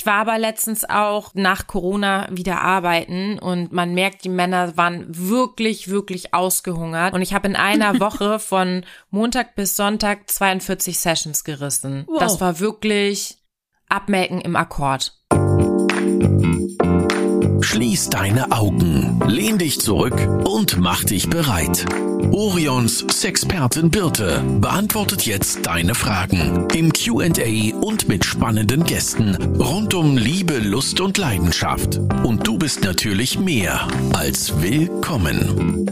Ich war aber letztens auch nach Corona wieder arbeiten und man merkt, die Männer waren wirklich, wirklich ausgehungert. Und ich habe in einer Woche von Montag bis Sonntag 42 Sessions gerissen. Wow. Das war wirklich Abmelken im Akkord. Schließ deine Augen, lehn dich zurück und mach dich bereit. Orions Sexpertin Birte beantwortet jetzt deine Fragen im QA und mit spannenden Gästen rund um Liebe, Lust und Leidenschaft. Und du bist natürlich mehr als willkommen.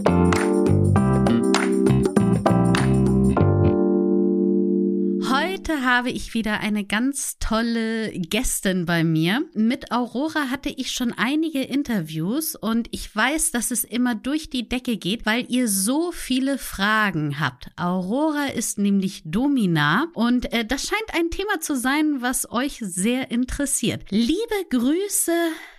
Heute habe ich wieder eine ganz tolle Gästin bei mir. Mit Aurora hatte ich schon einige Interviews und ich weiß, dass es immer durch die Decke geht, weil ihr so viele Fragen habt. Aurora ist nämlich Domina und äh, das scheint ein Thema zu sein, was euch sehr interessiert. Liebe Grüße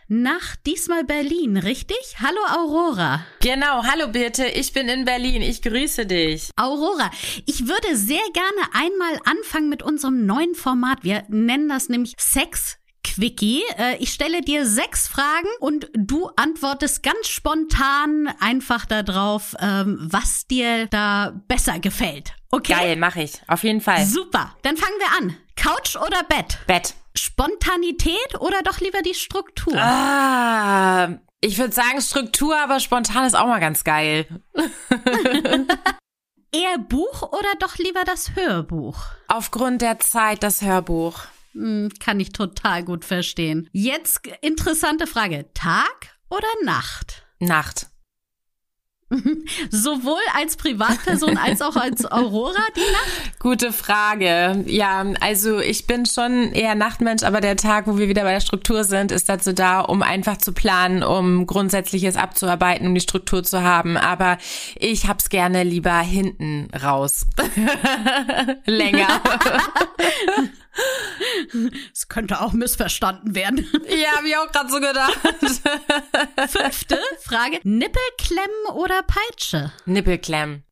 nach diesmal Berlin, richtig? Hallo Aurora. Genau, hallo Birte, ich bin in Berlin, ich grüße dich. Aurora, ich würde sehr gerne einmal anfangen mit unserem neuen Format. Wir nennen das nämlich Sex Quickie. Äh, ich stelle dir sechs Fragen und du antwortest ganz spontan einfach darauf, ähm, was dir da besser gefällt. Okay? Geil, mache ich. Auf jeden Fall. Super. Dann fangen wir an. Couch oder Bett? Bett. Spontanität oder doch lieber die Struktur? Ah, ich würde sagen Struktur, aber spontan ist auch mal ganz geil. Eher Buch oder doch lieber das Hörbuch? Aufgrund der Zeit das Hörbuch. Hm, kann ich total gut verstehen. Jetzt interessante Frage. Tag oder Nacht? Nacht. Sowohl als Privatperson als auch als Aurora die Nacht? Gute Frage. Ja, also ich bin schon eher Nachtmensch, aber der Tag, wo wir wieder bei der Struktur sind, ist dazu da, um einfach zu planen, um Grundsätzliches abzuarbeiten, um die Struktur zu haben. Aber ich hab's gerne lieber hinten raus. Länger. Es könnte auch missverstanden werden. Ja, habe ich auch gerade so gedacht. Fünfte Frage. Nippelklemmen oder Peitsche? Nippelklemmen.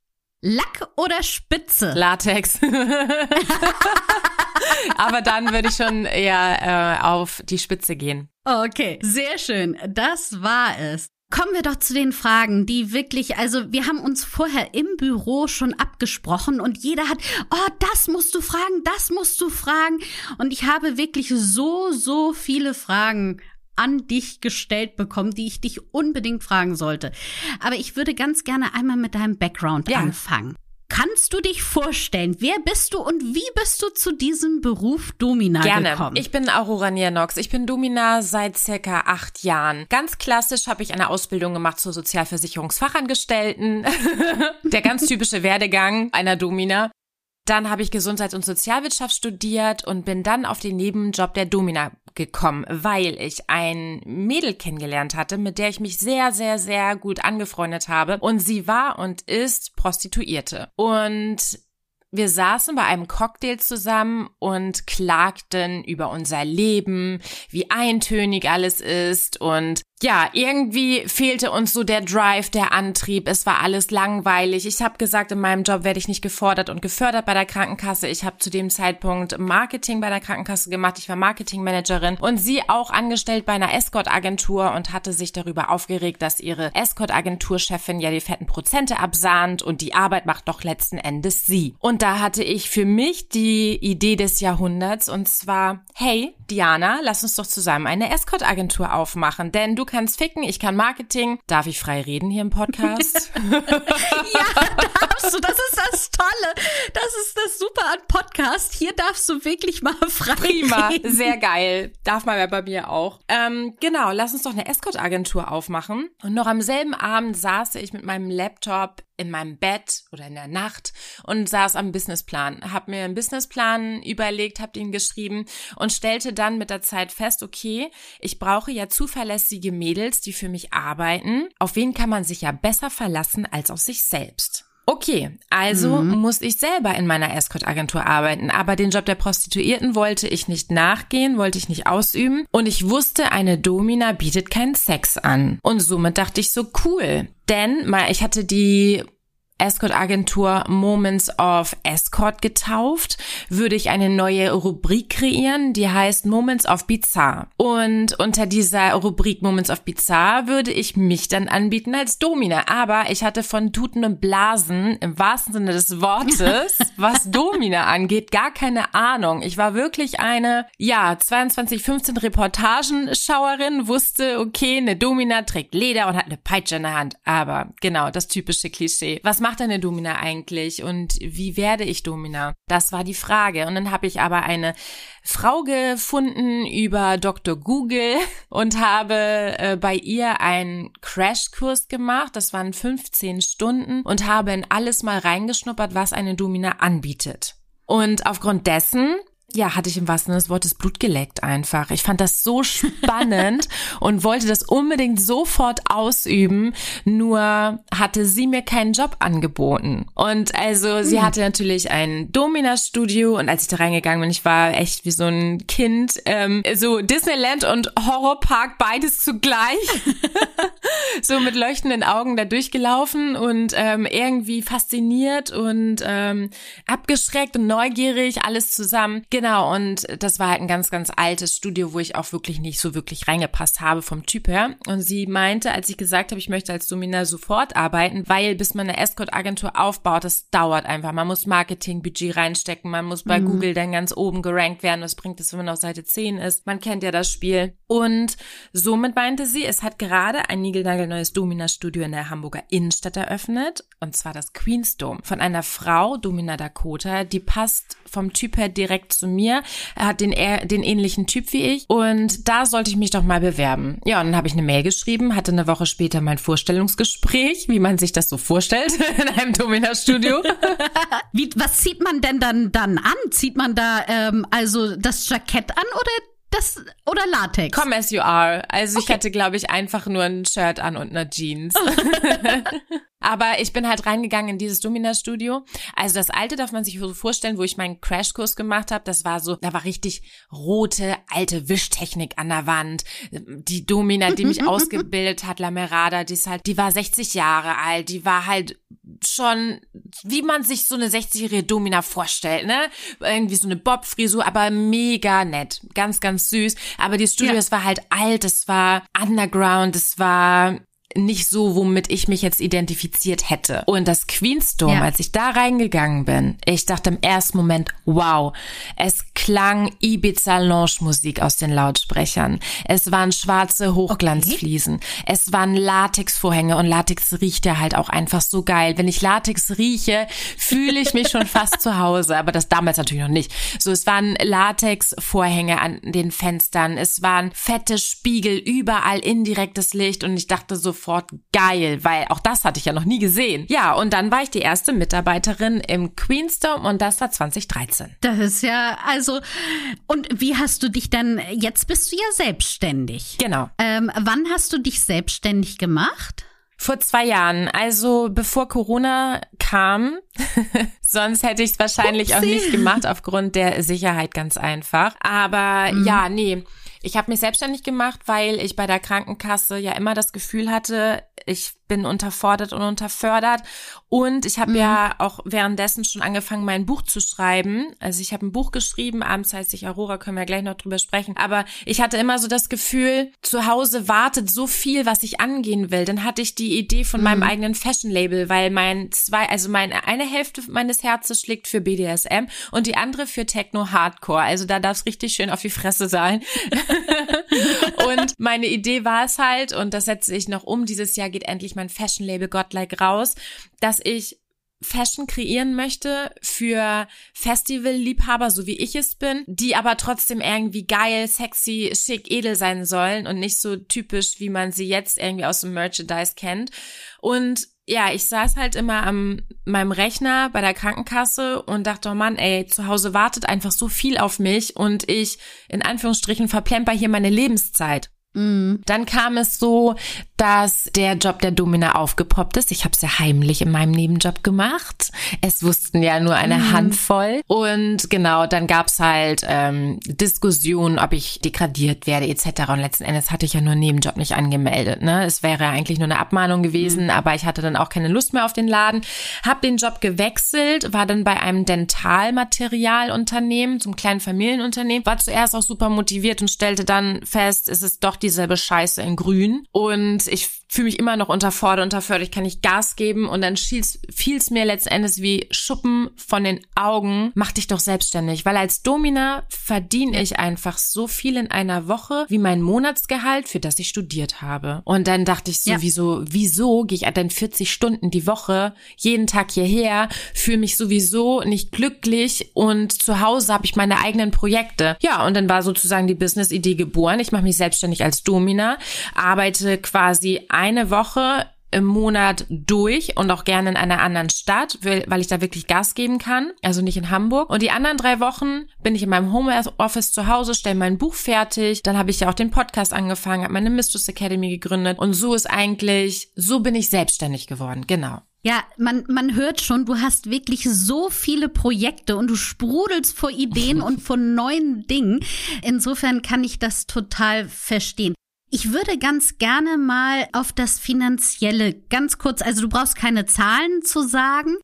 Lack oder Spitze? Latex. Aber dann würde ich schon eher äh, auf die Spitze gehen. Okay, sehr schön. Das war es. Kommen wir doch zu den Fragen, die wirklich, also wir haben uns vorher im Büro schon abgesprochen und jeder hat, oh, das musst du fragen, das musst du fragen. Und ich habe wirklich so, so viele Fragen an dich gestellt bekommen, die ich dich unbedingt fragen sollte. Aber ich würde ganz gerne einmal mit deinem Background ja. anfangen. Kannst du dich vorstellen, wer bist du und wie bist du zu diesem Beruf Domina Gerne. gekommen? Ich bin Aurora Nianox. Ich bin Domina seit circa acht Jahren. Ganz klassisch habe ich eine Ausbildung gemacht zur Sozialversicherungsfachangestellten. Der ganz typische Werdegang einer Domina. Dann habe ich Gesundheits- und Sozialwirtschaft studiert und bin dann auf den Nebenjob der Domina gekommen, weil ich ein Mädel kennengelernt hatte, mit der ich mich sehr, sehr, sehr gut angefreundet habe. Und sie war und ist Prostituierte. Und wir saßen bei einem Cocktail zusammen und klagten über unser Leben, wie eintönig alles ist und ja, irgendwie fehlte uns so der Drive, der Antrieb. Es war alles langweilig. Ich habe gesagt, in meinem Job werde ich nicht gefordert und gefördert bei der Krankenkasse. Ich habe zu dem Zeitpunkt Marketing bei der Krankenkasse gemacht. Ich war Marketingmanagerin und sie auch angestellt bei einer Escort-Agentur und hatte sich darüber aufgeregt, dass ihre Escort-Agenturchefin ja die fetten Prozente absahnt und die Arbeit macht doch letzten Endes sie. Und da hatte ich für mich die Idee des Jahrhunderts und zwar, hey, Diana, lass uns doch zusammen eine Escort-Agentur aufmachen, denn du kannst ficken, ich kann Marketing. Darf ich frei reden hier im Podcast? ja, darfst du. Das ist das Tolle. Das ist das Super an Podcast. Hier darfst du wirklich mal frei Prima, reden. sehr geil. Darf man bei mir auch. Ähm, genau, lass uns doch eine Escort-Agentur aufmachen. Und noch am selben Abend saß ich mit meinem Laptop in meinem Bett oder in der Nacht und saß am Businessplan, hab mir einen Businessplan überlegt, hab ihn geschrieben und stellte dann mit der Zeit fest, okay, ich brauche ja zuverlässige Mädels, die für mich arbeiten. Auf wen kann man sich ja besser verlassen als auf sich selbst? Okay, also mhm. muss ich selber in meiner Escort-Agentur arbeiten, aber den Job der Prostituierten wollte ich nicht nachgehen, wollte ich nicht ausüben und ich wusste, eine Domina bietet keinen Sex an. Und somit dachte ich so, cool, denn mal, ich hatte die Escort-Agentur Moments of Escort getauft, würde ich eine neue Rubrik kreieren, die heißt Moments of Bizarre. Und unter dieser Rubrik Moments of Bizarre würde ich mich dann anbieten als Domina. Aber ich hatte von Tuten und Blasen im wahrsten Sinne des Wortes, was Domina angeht, gar keine Ahnung. Ich war wirklich eine, ja, 22, 15 Reportagenschauerin, wusste, okay, eine Domina trägt Leder und hat eine Peitsche in der Hand. Aber genau, das typische Klischee. Was macht eine Domina eigentlich und wie werde ich Domina? Das war die Frage. Und dann habe ich aber eine Frau gefunden über Dr. Google und habe äh, bei ihr einen Crashkurs gemacht. Das waren 15 Stunden und habe in alles mal reingeschnuppert, was eine Domina anbietet. Und aufgrund dessen ja, hatte ich im wahrsten Sinne des Wortes Blut geleckt einfach. Ich fand das so spannend und wollte das unbedingt sofort ausüben, nur hatte sie mir keinen Job angeboten. Und also sie hm. hatte natürlich ein Domina-Studio und als ich da reingegangen bin, ich war echt wie so ein Kind, ähm, so Disneyland und Horrorpark beides zugleich, so mit leuchtenden Augen da durchgelaufen und ähm, irgendwie fasziniert und ähm, abgeschreckt und neugierig, alles zusammen. Genau, und das war halt ein ganz, ganz altes Studio, wo ich auch wirklich nicht so wirklich reingepasst habe vom Typ her. Und sie meinte, als ich gesagt habe, ich möchte als Domina sofort arbeiten, weil bis man eine Escort-Agentur aufbaut, das dauert einfach. Man muss Marketing-Budget reinstecken, man muss bei mhm. Google dann ganz oben gerankt werden. Was bringt es, wenn man auf Seite 10 ist? Man kennt ja das Spiel. Und somit meinte sie, es hat gerade ein niegelnagelneues Domina-Studio in der Hamburger Innenstadt eröffnet. Und zwar das Queen's Dome. Von einer Frau, Domina Dakota, die passt vom Typ her direkt zu mir. Er hat den, den ähnlichen Typ wie ich und da sollte ich mich doch mal bewerben. Ja, und dann habe ich eine Mail geschrieben, hatte eine Woche später mein Vorstellungsgespräch, wie man sich das so vorstellt in einem Domina-Studio. wie, was zieht man denn dann, dann an? Zieht man da ähm, also das Jackett an oder das oder Latex? Come as you are. Also okay. ich hatte, glaube ich, einfach nur ein Shirt an und eine Jeans. Aber ich bin halt reingegangen in dieses Domina-Studio. Also das alte darf man sich so vorstellen, wo ich meinen Crashkurs gemacht habe. Das war so, da war richtig rote, alte Wischtechnik an der Wand. Die Domina, die mich ausgebildet hat, La Merada, die ist halt, die war 60 Jahre alt. Die war halt schon, wie man sich so eine 60-jährige Domina vorstellt, ne? Irgendwie so eine Bob-Frisur, aber mega nett. Ganz, ganz süß. Aber die Studio, ja. es war halt alt, es war underground, es war nicht so, womit ich mich jetzt identifiziert hätte. Und das Queensdom, ja. als ich da reingegangen bin, ich dachte im ersten Moment, wow, es klang Ibiza Lounge Musik aus den Lautsprechern. Es waren schwarze Hochglanzfliesen. Okay. Es waren Latexvorhänge und Latex riecht ja halt auch einfach so geil. Wenn ich Latex rieche, fühle ich mich schon fast zu Hause, aber das damals natürlich noch nicht. So, es waren Latexvorhänge an den Fenstern. Es waren fette Spiegel, überall indirektes Licht und ich dachte so, sofort geil, weil auch das hatte ich ja noch nie gesehen. Ja, und dann war ich die erste Mitarbeiterin im Queensdom und das war 2013. Das ist ja, also, und wie hast du dich dann, jetzt bist du ja selbstständig. Genau. Ähm, wann hast du dich selbstständig gemacht? Vor zwei Jahren, also bevor Corona kam. Sonst hätte ich es wahrscheinlich Upsi. auch nicht gemacht, aufgrund der Sicherheit ganz einfach. Aber mhm. ja, nee. Ich habe mich selbstständig gemacht, weil ich bei der Krankenkasse ja immer das Gefühl hatte, ich bin unterfordert und unterfördert. Und ich habe mhm. ja auch währenddessen schon angefangen, mein Buch zu schreiben. Also ich habe ein Buch geschrieben, abends heißt sich Aurora, können wir gleich noch drüber sprechen. Aber ich hatte immer so das Gefühl, zu Hause wartet so viel, was ich angehen will. Dann hatte ich die Idee von mhm. meinem eigenen Fashion-Label, weil mein zwei, also meine eine Hälfte meines Herzens schlägt für BDSM und die andere für Techno Hardcore. Also da darf es richtig schön auf die Fresse sein. und meine Idee war es halt, und das setze ich noch um, dieses Jahr geht endlich mein Fashion-Label Godlike raus, dass ich Fashion kreieren möchte für Festival-Liebhaber, so wie ich es bin, die aber trotzdem irgendwie geil, sexy, schick, edel sein sollen und nicht so typisch, wie man sie jetzt irgendwie aus dem Merchandise kennt. Und ja, ich saß halt immer am meinem Rechner bei der Krankenkasse und dachte, oh Mann, ey, zu Hause wartet einfach so viel auf mich und ich in Anführungsstrichen verplemper hier meine Lebenszeit. Mhm. Dann kam es so, dass der Job der Domina aufgepoppt ist. Ich habe es ja heimlich in meinem Nebenjob gemacht. Es wussten ja nur eine mhm. Handvoll. Und genau, dann gab's halt ähm, Diskussionen, ob ich degradiert werde etc. Und letzten Endes hatte ich ja nur einen Nebenjob nicht angemeldet. Ne? Es wäre eigentlich nur eine Abmahnung gewesen, mhm. aber ich hatte dann auch keine Lust mehr auf den Laden. Hab den Job gewechselt, war dann bei einem Dentalmaterialunternehmen, zum kleinen Familienunternehmen, war zuerst auch super motiviert und stellte dann fest, es ist doch dieselbe Scheiße in grün. Und ich fühle mich immer noch unterfordert, unterfordert, ich kann nicht Gas geben und dann fiel es mir letztendlich wie Schuppen von den Augen, mach dich doch selbstständig, weil als Domina verdiene ich einfach so viel in einer Woche wie mein Monatsgehalt, für das ich studiert habe. Und dann dachte ich so, ja. wieso, wieso gehe ich dann 40 Stunden die Woche jeden Tag hierher, fühle mich sowieso nicht glücklich und zu Hause habe ich meine eigenen Projekte. Ja, und dann war sozusagen die Business-Idee geboren. Ich mache mich selbstständig als Domina, arbeite quasi eine Woche im Monat durch und auch gerne in einer anderen Stadt, weil ich da wirklich Gas geben kann, also nicht in Hamburg. Und die anderen drei Wochen bin ich in meinem Homeoffice zu Hause, stelle mein Buch fertig. Dann habe ich ja auch den Podcast angefangen, habe meine Mistress Academy gegründet und so ist eigentlich, so bin ich selbstständig geworden, genau. Ja, man, man hört schon, du hast wirklich so viele Projekte und du sprudelst vor Ideen und vor neuen Dingen. Insofern kann ich das total verstehen. Ich würde ganz gerne mal auf das Finanzielle ganz kurz, also du brauchst keine Zahlen zu sagen,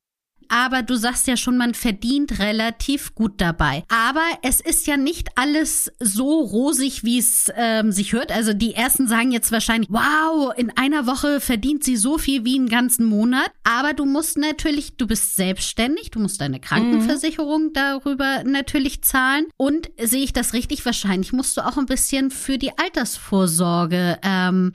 aber du sagst ja schon, man verdient relativ gut dabei. Aber es ist ja nicht alles so rosig, wie es ähm, sich hört. Also die ersten sagen jetzt wahrscheinlich, wow, in einer Woche verdient sie so viel wie einen ganzen Monat. Aber du musst natürlich, du bist selbstständig, du musst deine Krankenversicherung mhm. darüber natürlich zahlen. Und sehe ich das richtig? Wahrscheinlich musst du auch ein bisschen für die Altersvorsorge ähm,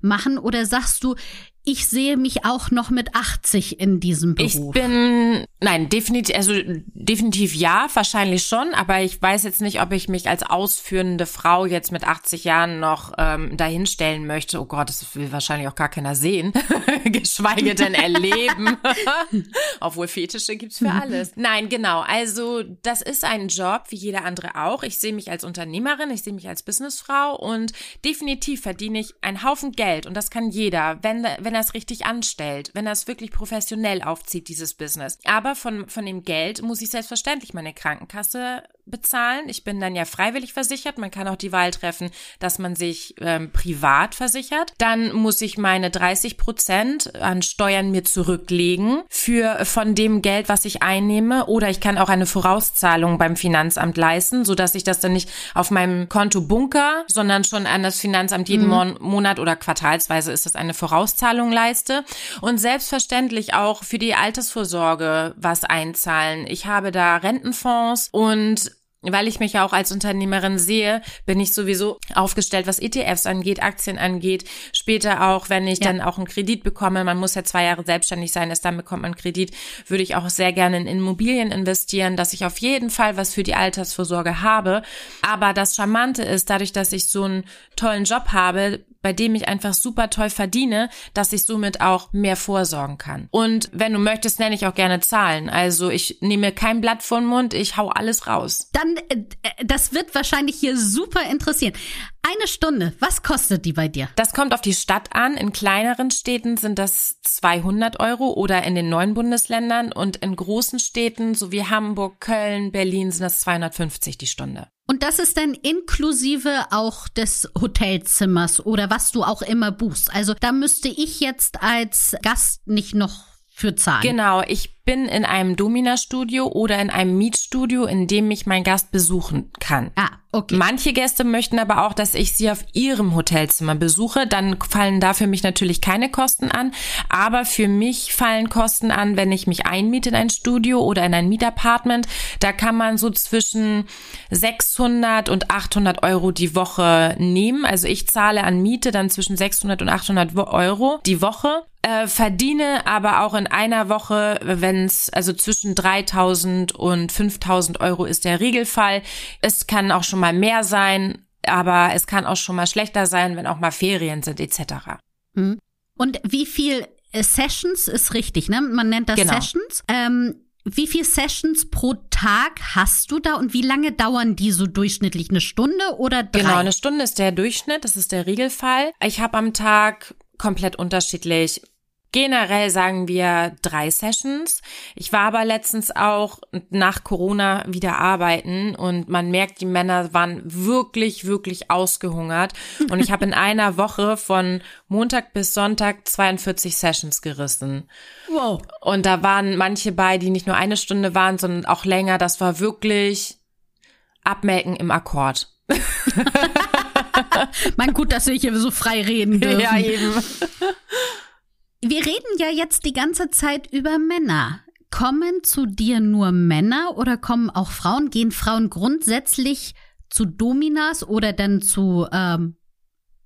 machen. Oder sagst du, ich sehe mich auch noch mit 80 in diesem Beruf. Ich bin, nein, definitiv, also definitiv ja, wahrscheinlich schon, aber ich weiß jetzt nicht, ob ich mich als ausführende Frau jetzt mit 80 Jahren noch ähm, dahinstellen möchte. Oh Gott, das will wahrscheinlich auch gar keiner sehen, geschweige denn erleben. Obwohl Fetische gibt's für alles. Nein, genau, also das ist ein Job, wie jeder andere auch. Ich sehe mich als Unternehmerin, ich sehe mich als Businessfrau und definitiv verdiene ich einen Haufen Geld und das kann jeder, wenn, wenn wenn er es richtig anstellt, wenn er es wirklich professionell aufzieht, dieses Business. Aber von, von dem Geld muss ich selbstverständlich meine Krankenkasse bezahlen. Ich bin dann ja freiwillig versichert. Man kann auch die Wahl treffen, dass man sich ähm, privat versichert. Dann muss ich meine 30 Prozent an Steuern mir zurücklegen für von dem Geld, was ich einnehme. Oder ich kann auch eine Vorauszahlung beim Finanzamt leisten, so dass ich das dann nicht auf meinem Konto bunker, sondern schon an das Finanzamt jeden mhm. Monat oder quartalsweise ist das eine Vorauszahlung leiste. Und selbstverständlich auch für die Altersvorsorge was einzahlen. Ich habe da Rentenfonds und weil ich mich ja auch als Unternehmerin sehe, bin ich sowieso aufgestellt, was ETFs angeht, Aktien angeht. Später auch, wenn ich ja. dann auch einen Kredit bekomme, man muss ja zwei Jahre selbstständig sein, erst dann bekommt man Kredit, würde ich auch sehr gerne in Immobilien investieren, dass ich auf jeden Fall was für die Altersvorsorge habe. Aber das Charmante ist, dadurch, dass ich so einen tollen Job habe, bei dem ich einfach super toll verdiene, dass ich somit auch mehr vorsorgen kann. Und wenn du möchtest, nenne ich auch gerne Zahlen. Also ich nehme kein Blatt vor den Mund, ich hau alles raus. Dann, äh, das wird wahrscheinlich hier super interessieren. Eine Stunde, was kostet die bei dir? Das kommt auf die Stadt an. In kleineren Städten sind das 200 Euro oder in den neuen Bundesländern und in großen Städten sowie Hamburg, Köln, Berlin sind das 250 die Stunde. Und das ist dann inklusive auch des Hotelzimmers oder was du auch immer buchst. Also da müsste ich jetzt als Gast nicht noch für zahlen. Genau, ich bin in einem Domina-Studio oder in einem Mietstudio, in dem mich mein Gast besuchen kann. Ah, okay. Manche Gäste möchten aber auch, dass ich sie auf ihrem Hotelzimmer besuche. Dann fallen da für mich natürlich keine Kosten an. Aber für mich fallen Kosten an, wenn ich mich einmiete in ein Studio oder in ein Mietapartment. Da kann man so zwischen 600 und 800 Euro die Woche nehmen. Also ich zahle an Miete dann zwischen 600 und 800 Euro die Woche. Äh, verdiene aber auch in einer Woche, wenn es also zwischen 3000 und 5000 Euro ist der Regelfall. Es kann auch schon mal mehr sein, aber es kann auch schon mal schlechter sein, wenn auch mal Ferien sind etc. Hm. Und wie viel äh, Sessions ist richtig, ne? Man nennt das genau. Sessions. Ähm, wie viele Sessions pro Tag hast du da und wie lange dauern die so durchschnittlich? Eine Stunde oder drei? Genau, eine Stunde ist der Durchschnitt, das ist der Regelfall. Ich habe am Tag komplett unterschiedlich Generell sagen wir drei Sessions. Ich war aber letztens auch nach Corona wieder arbeiten und man merkt, die Männer waren wirklich, wirklich ausgehungert. Und ich habe in einer Woche von Montag bis Sonntag 42 Sessions gerissen. Wow. Und da waren manche bei, die nicht nur eine Stunde waren, sondern auch länger. Das war wirklich Abmelken im Akkord. mein gut, dass wir hier so frei reden dürfen. Ja, eben. Wir reden ja jetzt die ganze Zeit über Männer. Kommen zu dir nur Männer oder kommen auch Frauen? Gehen Frauen grundsätzlich zu Dominas oder dann zu ähm,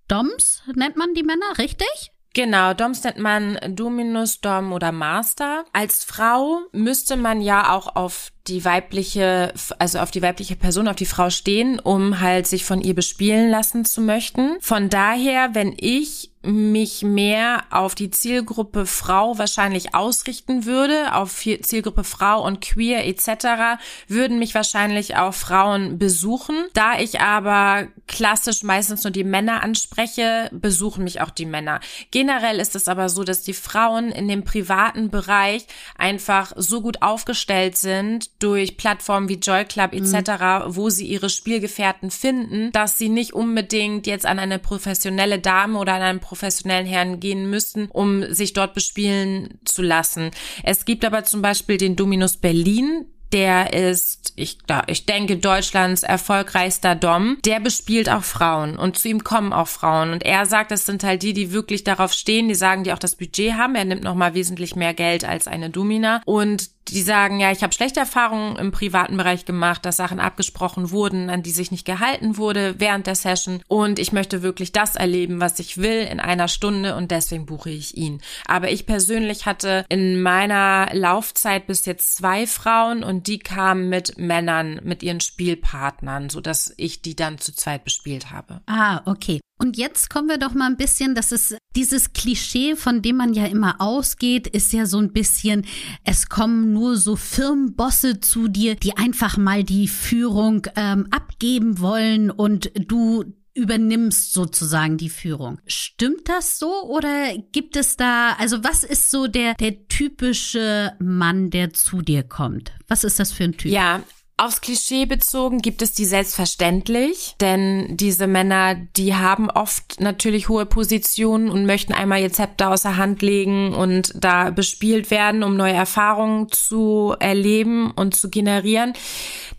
Doms, nennt man die Männer, richtig? Genau, Doms nennt man Dominus, Dom oder Master. Als Frau müsste man ja auch auf die weibliche, also auf die weibliche Person, auf die Frau stehen, um halt sich von ihr bespielen lassen zu möchten. Von daher, wenn ich mich mehr auf die Zielgruppe Frau wahrscheinlich ausrichten würde, auf Zielgruppe Frau und Queer etc., würden mich wahrscheinlich auch Frauen besuchen. Da ich aber klassisch meistens nur die Männer anspreche, besuchen mich auch die Männer. Generell ist es aber so, dass die Frauen in dem privaten Bereich einfach so gut aufgestellt sind durch Plattformen wie Joy Club etc., mhm. wo sie ihre Spielgefährten finden, dass sie nicht unbedingt jetzt an eine professionelle Dame oder an einen professionellen Herrn gehen müssen, um sich dort bespielen zu lassen. Es gibt aber zum Beispiel den Dominus Berlin, der ist, ich, ich denke, Deutschlands erfolgreichster Dom. Der bespielt auch Frauen und zu ihm kommen auch Frauen. Und er sagt, das sind halt die, die wirklich darauf stehen, die sagen, die auch das Budget haben. Er nimmt nochmal wesentlich mehr Geld als eine Domina. Und die sagen, ja, ich habe schlechte Erfahrungen im privaten Bereich gemacht, dass Sachen abgesprochen wurden, an die sich nicht gehalten wurde während der Session und ich möchte wirklich das erleben, was ich will in einer Stunde und deswegen buche ich ihn. Aber ich persönlich hatte in meiner Laufzeit bis jetzt zwei Frauen und die kamen mit Männern, mit ihren Spielpartnern, so dass ich die dann zu zweit bespielt habe. Ah, okay. Und jetzt kommen wir doch mal ein bisschen, das ist dieses Klischee, von dem man ja immer ausgeht, ist ja so ein bisschen, es kommen nur so Firmenbosse zu dir, die einfach mal die Führung ähm, abgeben wollen und du übernimmst sozusagen die Führung. Stimmt das so oder gibt es da, also was ist so der, der typische Mann, der zu dir kommt? Was ist das für ein Typ? Ja, Aufs Klischee bezogen gibt es die selbstverständlich, denn diese Männer, die haben oft natürlich hohe Positionen und möchten einmal ihr Zepter außer Hand legen und da bespielt werden, um neue Erfahrungen zu erleben und zu generieren.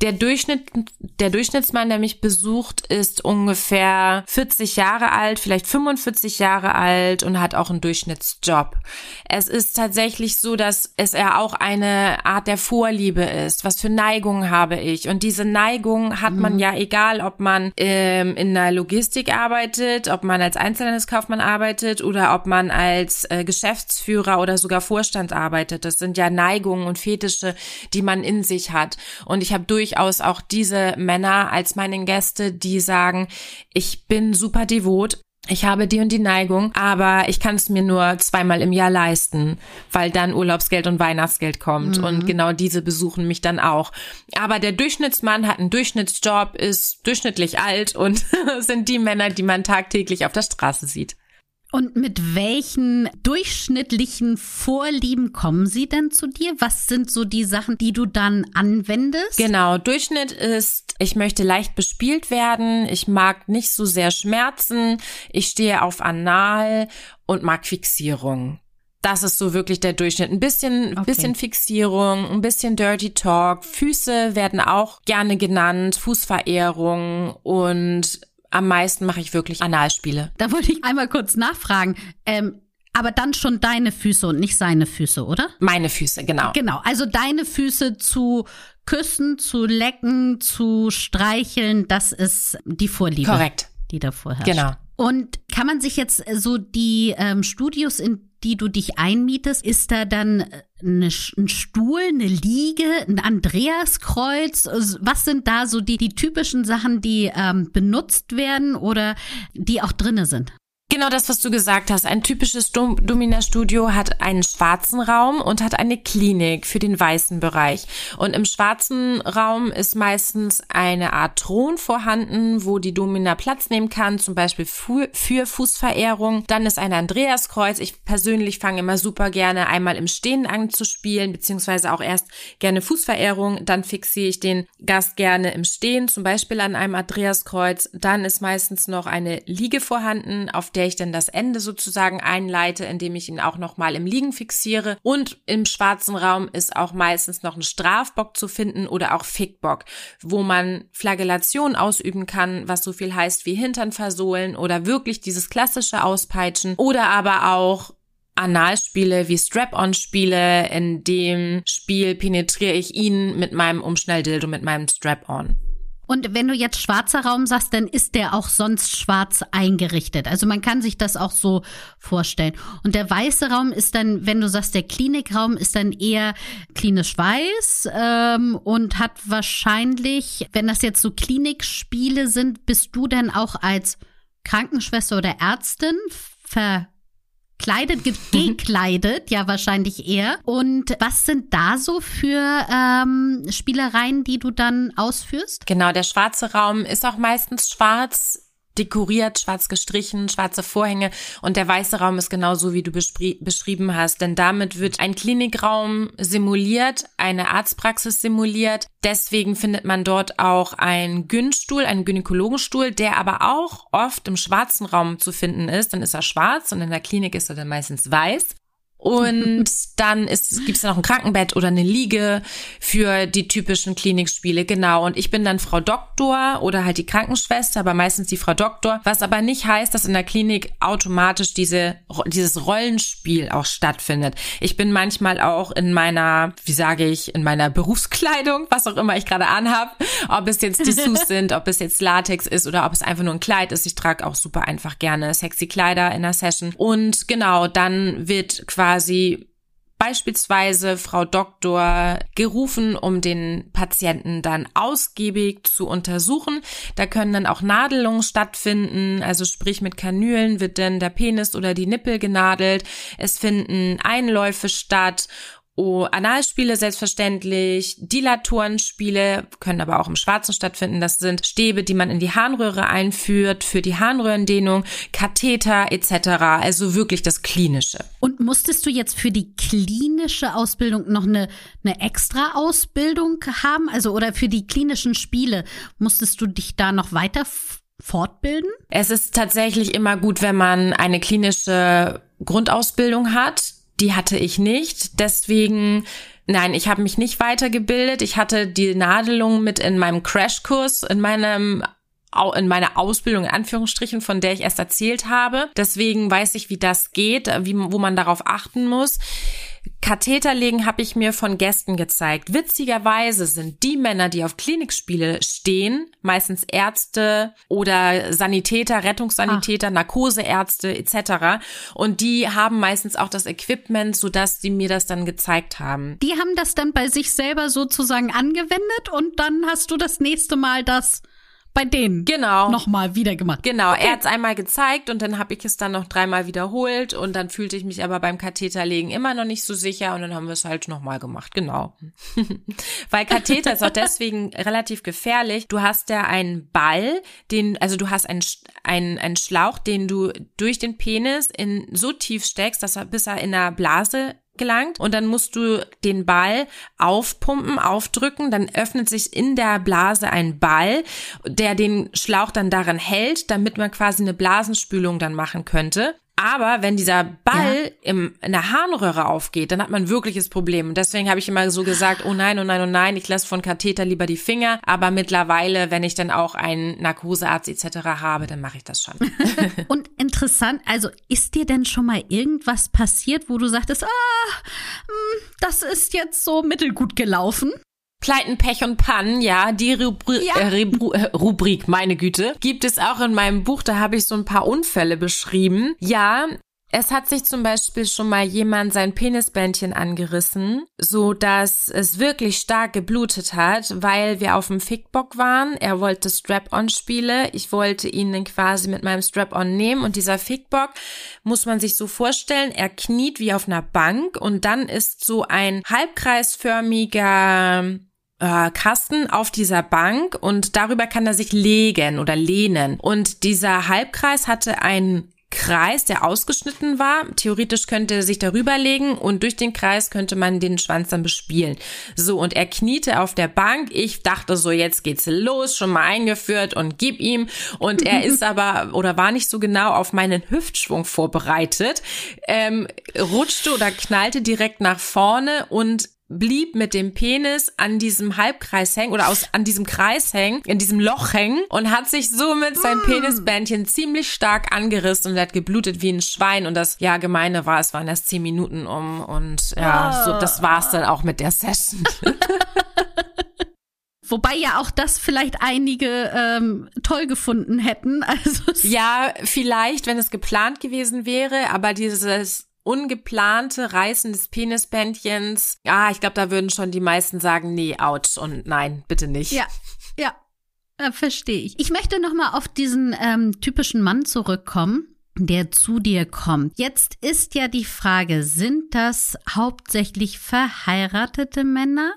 Der Durchschnitt, der Durchschnittsmann, der mich besucht, ist ungefähr 40 Jahre alt, vielleicht 45 Jahre alt und hat auch einen Durchschnittsjob. Es ist tatsächlich so, dass es er auch eine Art der Vorliebe ist. Was für Neigungen habe ich? Und diese Neigung hat man mhm. ja egal, ob man ähm, in der Logistik arbeitet, ob man als Einzelhandelskaufmann arbeitet oder ob man als äh, Geschäftsführer oder sogar Vorstand arbeitet. Das sind ja Neigungen und Fetische, die man in sich hat. Und ich habe durch durchaus auch diese Männer als meine Gäste, die sagen, ich bin super devot, ich habe die und die Neigung, aber ich kann es mir nur zweimal im Jahr leisten, weil dann Urlaubsgeld und Weihnachtsgeld kommt. Mhm. Und genau diese besuchen mich dann auch. Aber der Durchschnittsmann hat einen Durchschnittsjob, ist durchschnittlich alt und sind die Männer, die man tagtäglich auf der Straße sieht. Und mit welchen durchschnittlichen Vorlieben kommen sie denn zu dir? Was sind so die Sachen, die du dann anwendest? Genau, Durchschnitt ist, ich möchte leicht bespielt werden, ich mag nicht so sehr Schmerzen, ich stehe auf Anal und mag Fixierung. Das ist so wirklich der Durchschnitt. Ein bisschen, okay. bisschen Fixierung, ein bisschen Dirty Talk. Füße werden auch gerne genannt, Fußverehrung und am meisten mache ich wirklich Analspiele. Da wollte ich einmal kurz nachfragen. Ähm, aber dann schon deine Füße und nicht seine Füße, oder? Meine Füße, genau. Genau, also deine Füße zu küssen, zu lecken, zu streicheln, das ist die Vorliebe. Korrekt. Die davor herrscht. Genau. Und kann man sich jetzt so die ähm, Studios, in die du dich einmietest, ist da dann eine, ein Stuhl, eine Liege, ein Andreaskreuz? Was sind da so die, die typischen Sachen, die ähm, benutzt werden oder die auch drinne sind? Genau das, was du gesagt hast. Ein typisches Dom Domina-Studio hat einen schwarzen Raum und hat eine Klinik für den weißen Bereich. Und im schwarzen Raum ist meistens eine Art Thron vorhanden, wo die Domina Platz nehmen kann, zum Beispiel für, für Fußverehrung. Dann ist ein Andreaskreuz. Ich persönlich fange immer super gerne einmal im Stehen an zu spielen, beziehungsweise auch erst gerne Fußverehrung. Dann fixiere ich den Gast gerne im Stehen, zum Beispiel an einem Andreaskreuz. Dann ist meistens noch eine Liege vorhanden, auf der ich dann das Ende sozusagen einleite, indem ich ihn auch nochmal im Liegen fixiere. Und im schwarzen Raum ist auch meistens noch ein Strafbock zu finden oder auch Fickbock, wo man Flagellation ausüben kann, was so viel heißt wie Hintern versohlen oder wirklich dieses klassische Auspeitschen oder aber auch Analspiele wie Strap-on-Spiele. In dem Spiel penetriere ich ihn mit meinem Umschnelldildo, mit meinem Strap-on. Und wenn du jetzt schwarzer Raum sagst, dann ist der auch sonst schwarz eingerichtet. Also man kann sich das auch so vorstellen. Und der weiße Raum ist dann, wenn du sagst, der Klinikraum ist dann eher klinisch weiß ähm, und hat wahrscheinlich, wenn das jetzt so Klinikspiele sind, bist du dann auch als Krankenschwester oder Ärztin ver Kleidet, gekleidet, ja wahrscheinlich eher. Und was sind da so für ähm, Spielereien, die du dann ausführst? Genau, der schwarze Raum ist auch meistens schwarz dekoriert, schwarz gestrichen, schwarze Vorhänge und der weiße Raum ist genauso, wie du beschrieben hast, denn damit wird ein Klinikraum simuliert, eine Arztpraxis simuliert. Deswegen findet man dort auch einen Gynstuhl, einen Gynäkologenstuhl, der aber auch oft im schwarzen Raum zu finden ist. Dann ist er schwarz und in der Klinik ist er dann meistens weiß. Und dann ist, gibt's noch ein Krankenbett oder eine Liege für die typischen Klinikspiele, genau. Und ich bin dann Frau Doktor oder halt die Krankenschwester, aber meistens die Frau Doktor, was aber nicht heißt, dass in der Klinik automatisch diese, dieses Rollenspiel auch stattfindet. Ich bin manchmal auch in meiner, wie sage ich, in meiner Berufskleidung, was auch immer ich gerade anhab, ob es jetzt Dessous sind, ob es jetzt Latex ist oder ob es einfach nur ein Kleid ist. Ich trage auch super einfach gerne sexy Kleider in der Session. Und genau, dann wird quasi quasi beispielsweise Frau Doktor gerufen, um den Patienten dann ausgiebig zu untersuchen. Da können dann auch Nadelungen stattfinden, also sprich mit Kanülen wird dann der Penis oder die Nippel genadelt. Es finden Einläufe statt Oh, Analspiele selbstverständlich, Dilatorenspiele können aber auch im Schwarzen stattfinden. Das sind Stäbe, die man in die Harnröhre einführt für die Harnröhrendehnung, Katheter etc. Also wirklich das Klinische. Und musstest du jetzt für die klinische Ausbildung noch eine, eine extra Ausbildung haben? Also oder für die klinischen Spiele musstest du dich da noch weiter fortbilden? Es ist tatsächlich immer gut, wenn man eine klinische Grundausbildung hat die hatte ich nicht. Deswegen, nein, ich habe mich nicht weitergebildet. Ich hatte die Nadelung mit in meinem Crashkurs, in meinem in meiner Ausbildung in Anführungsstrichen, von der ich erst erzählt habe. Deswegen weiß ich, wie das geht, wie, wo man darauf achten muss. Katheterlegen habe ich mir von Gästen gezeigt. Witzigerweise sind die Männer, die auf Klinikspiele stehen, meistens Ärzte oder Sanitäter, Rettungssanitäter, ah. Narkoseärzte etc. Und die haben meistens auch das Equipment, sodass sie mir das dann gezeigt haben. Die haben das dann bei sich selber sozusagen angewendet und dann hast du das nächste Mal das bei denen genau. nochmal wieder gemacht. Genau, okay. er hat es einmal gezeigt und dann habe ich es dann noch dreimal wiederholt und dann fühlte ich mich aber beim Katheterlegen immer noch nicht so sicher und dann haben wir es halt nochmal gemacht, genau. Weil Katheter ist auch deswegen relativ gefährlich. Du hast ja einen Ball, den, also du hast einen, einen, einen Schlauch, den du durch den Penis in so tief steckst, dass er bis er in der Blase gelangt und dann musst du den Ball aufpumpen, aufdrücken, dann öffnet sich in der Blase ein Ball, der den Schlauch dann daran hält, damit man quasi eine Blasenspülung dann machen könnte. Aber wenn dieser Ball ja. im, in der Harnröhre aufgeht, dann hat man wirkliches Problem. Und deswegen habe ich immer so gesagt, oh nein, oh nein, oh nein, ich lasse von Katheter lieber die Finger. Aber mittlerweile, wenn ich dann auch einen Narkosearzt etc. habe, dann mache ich das schon. Und interessant, also ist dir denn schon mal irgendwas passiert, wo du sagtest, ah, hm, das ist jetzt so mittelgut gelaufen? Pleiten, Pech und Pannen, ja, die Rubri ja. Äh, äh, Rubrik, meine Güte, gibt es auch in meinem Buch. Da habe ich so ein paar Unfälle beschrieben. Ja, Es hat sich zum Beispiel schon mal jemand sein Penisbändchen angerissen, so dass es wirklich stark geblutet hat, weil wir auf dem Fickbock waren. Er wollte Strap-on spiele. Ich wollte ihn dann quasi mit meinem Strap-on nehmen und dieser Fickbock muss man sich so vorstellen, er kniet wie auf einer Bank und dann ist so ein halbkreisförmiger äh, Kasten auf dieser Bank und darüber kann er sich legen oder lehnen. Und dieser Halbkreis hatte einen Kreis, der ausgeschnitten war. Theoretisch könnte er sich darüber legen und durch den Kreis könnte man den Schwanz dann bespielen. So, und er kniete auf der Bank. Ich dachte so, jetzt geht's los, schon mal eingeführt und gib ihm. Und er ist aber oder war nicht so genau auf meinen Hüftschwung vorbereitet, ähm, rutschte oder knallte direkt nach vorne und blieb mit dem Penis an diesem Halbkreis hängen oder aus, an diesem Kreis hängen, in diesem Loch hängen und hat sich somit sein mm. Penisbändchen ziemlich stark angerissen und hat geblutet wie ein Schwein und das, ja, gemeine war, es waren erst zehn Minuten um und ja, so, das war's dann auch mit der Session. Wobei ja auch das vielleicht einige ähm, toll gefunden hätten. Also ja, vielleicht, wenn es geplant gewesen wäre, aber dieses ungeplante Reißen des Penisbändchens, ja, ich glaube, da würden schon die meisten sagen, nee, ouch und nein, bitte nicht. Ja, ja, äh, verstehe ich. Ich möchte noch mal auf diesen ähm, typischen Mann zurückkommen der zu dir kommt. Jetzt ist ja die Frage, sind das hauptsächlich verheiratete Männer